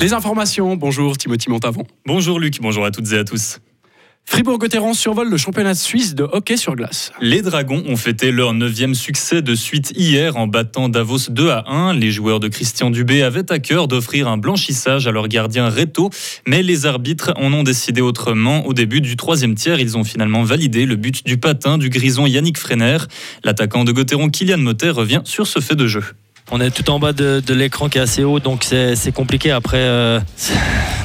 Les informations, bonjour Timothy Montavon. Bonjour Luc, bonjour à toutes et à tous. Fribourg-Gotteron survole le championnat suisse de hockey sur glace. Les Dragons ont fêté leur neuvième succès de suite hier en battant Davos 2 à 1. Les joueurs de Christian Dubé avaient à cœur d'offrir un blanchissage à leur gardien Reto, mais les arbitres en ont décidé autrement. Au début du troisième tiers, ils ont finalement validé le but du patin du grison Yannick Freiner. L'attaquant de Gotteron Kylian Motet revient sur ce fait de jeu. On est tout en bas de, l'écran qui est assez haut, donc c'est compliqué. Après, euh,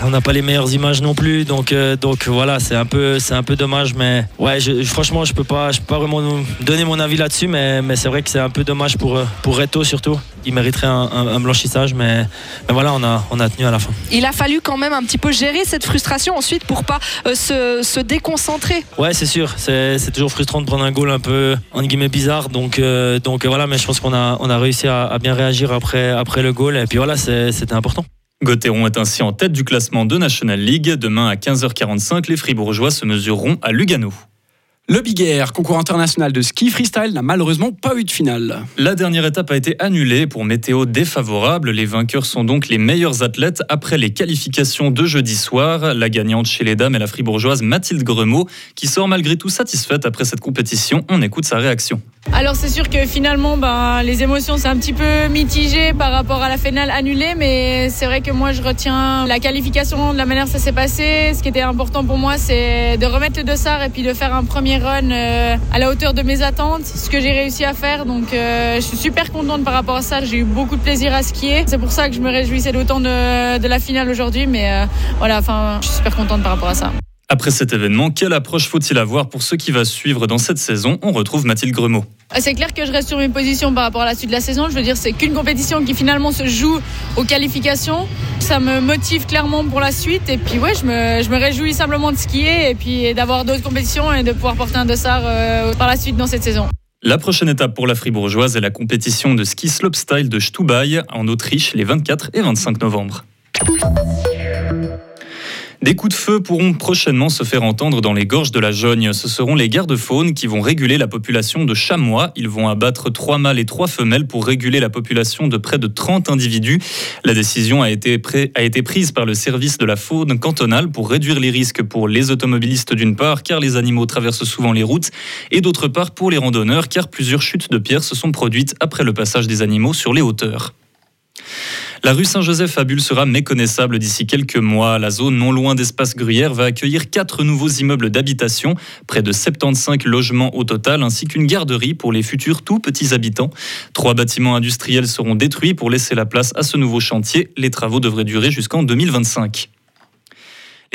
on n'a pas les meilleures images non plus, donc, euh, donc voilà, c'est un peu, c'est un peu dommage. Mais ouais, franchement, je peux pas, je peux pas vraiment donner mon avis là-dessus, mais, mais c'est vrai que c'est un peu dommage pour pour Reto surtout. Il mériterait un, blanchissage, mais, mais, voilà, on a, on a tenu à la fin. Il a fallu quand même un petit peu gérer cette frustration ensuite pour pas euh, se, se, déconcentrer. Ouais, c'est sûr. C'est toujours frustrant de prendre un goal un peu en guillemets bizarre, donc donc voilà, mais je pense qu'on a on a réussi à, à bien réagir après, après le goal. Et puis voilà, c'était important. Gauthieron est ainsi en tête du classement de National League. Demain à 15h45, les Fribourgeois se mesureront à Lugano. Le Big Air, concours international de ski freestyle, n'a malheureusement pas eu de finale. La dernière étape a été annulée pour météo défavorable. Les vainqueurs sont donc les meilleurs athlètes après les qualifications de jeudi soir. La gagnante chez les dames est la fribourgeoise Mathilde Gremaud, qui sort malgré tout satisfaite après cette compétition. On écoute sa réaction. Alors c'est sûr que finalement ben, les émotions c'est un petit peu mitigé par rapport à la finale annulée mais c'est vrai que moi je retiens la qualification de la manière dont ça s'est passé. Ce qui était important pour moi c'est de remettre le dossard et puis de faire un premier run euh, à la hauteur de mes attentes, ce que j'ai réussi à faire. Donc euh, je suis super contente par rapport à ça, j'ai eu beaucoup de plaisir à skier. C'est pour ça que je me réjouissais d'autant de, de, la finale aujourd'hui mais euh, voilà, enfin je suis super contente par rapport à ça. Après cet événement, quelle approche faut-il avoir pour ce qui va suivre dans cette saison? On retrouve Mathilde Gremaud. Ah, c'est clair que je reste sur mes positions par rapport à la suite de la saison. Je veux dire, c'est qu'une compétition qui finalement se joue aux qualifications. Ça me motive clairement pour la suite. Et puis, ouais, je me, je me réjouis simplement de skier et puis d'avoir d'autres compétitions et de pouvoir porter un dossard euh, par la suite dans cette saison. La prochaine étape pour la Fribourgeoise est la compétition de ski slopestyle de Stubai en Autriche les 24 et 25 novembre. Des coups de feu pourront prochainement se faire entendre dans les gorges de la Jogne. Ce seront les gardes-faunes qui vont réguler la population de chamois. Ils vont abattre trois mâles et trois femelles pour réguler la population de près de 30 individus. La décision a été, a été prise par le service de la faune cantonale pour réduire les risques pour les automobilistes d'une part, car les animaux traversent souvent les routes, et d'autre part pour les randonneurs, car plusieurs chutes de pierres se sont produites après le passage des animaux sur les hauteurs. La rue Saint-Joseph à Bulle sera méconnaissable d'ici quelques mois. La zone non loin d'Espace Gruyère va accueillir quatre nouveaux immeubles d'habitation, près de 75 logements au total, ainsi qu'une garderie pour les futurs tout petits habitants. Trois bâtiments industriels seront détruits pour laisser la place à ce nouveau chantier. Les travaux devraient durer jusqu'en 2025.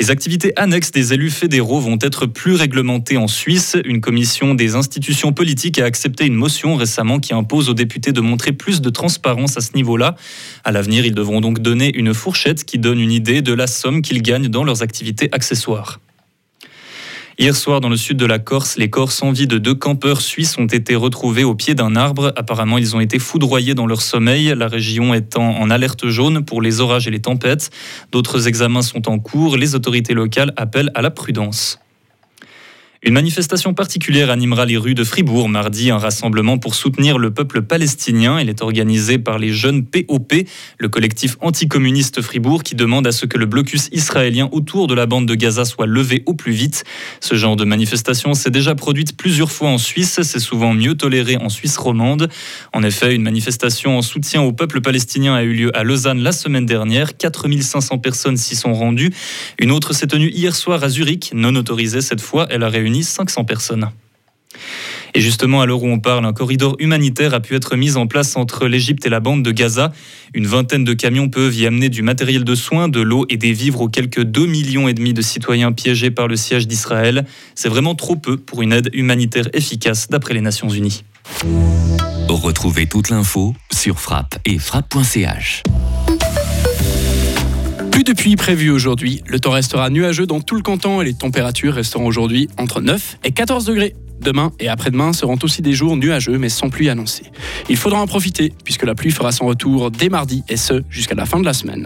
Les activités annexes des élus fédéraux vont être plus réglementées en Suisse. Une commission des institutions politiques a accepté une motion récemment qui impose aux députés de montrer plus de transparence à ce niveau-là. À l'avenir, ils devront donc donner une fourchette qui donne une idée de la somme qu'ils gagnent dans leurs activités accessoires. Hier soir, dans le sud de la Corse, les corps sans vie de deux campeurs suisses ont été retrouvés au pied d'un arbre. Apparemment, ils ont été foudroyés dans leur sommeil, la région étant en alerte jaune pour les orages et les tempêtes. D'autres examens sont en cours. Les autorités locales appellent à la prudence. Une manifestation particulière animera les rues de Fribourg mardi, un rassemblement pour soutenir le peuple palestinien. Il est organisé par les jeunes POP, le collectif anticommuniste Fribourg, qui demande à ce que le blocus israélien autour de la bande de Gaza soit levé au plus vite. Ce genre de manifestation s'est déjà produite plusieurs fois en Suisse, c'est souvent mieux toléré en Suisse romande. En effet, une manifestation en soutien au peuple palestinien a eu lieu à Lausanne la semaine dernière. 4500 personnes s'y sont rendues. Une autre s'est tenue hier soir à Zurich, non autorisée cette fois. Elle a réuni 500 personnes. Et justement, à l'heure où on parle, un corridor humanitaire a pu être mis en place entre l'Égypte et la bande de Gaza. Une vingtaine de camions peuvent y amener du matériel de soins, de l'eau et des vivres aux quelques 2 millions et demi de citoyens piégés par le siège d'Israël. C'est vraiment trop peu pour une aide humanitaire efficace d'après les Nations Unies. Retrouvez toute l'info sur frappe et frappe.ch. Plus de pluie prévue aujourd'hui. Le temps restera nuageux dans tout le canton et les températures resteront aujourd'hui entre 9 et 14 degrés. Demain et après-demain seront aussi des jours nuageux mais sans pluie annoncée. Il faudra en profiter puisque la pluie fera son retour dès mardi et ce jusqu'à la fin de la semaine.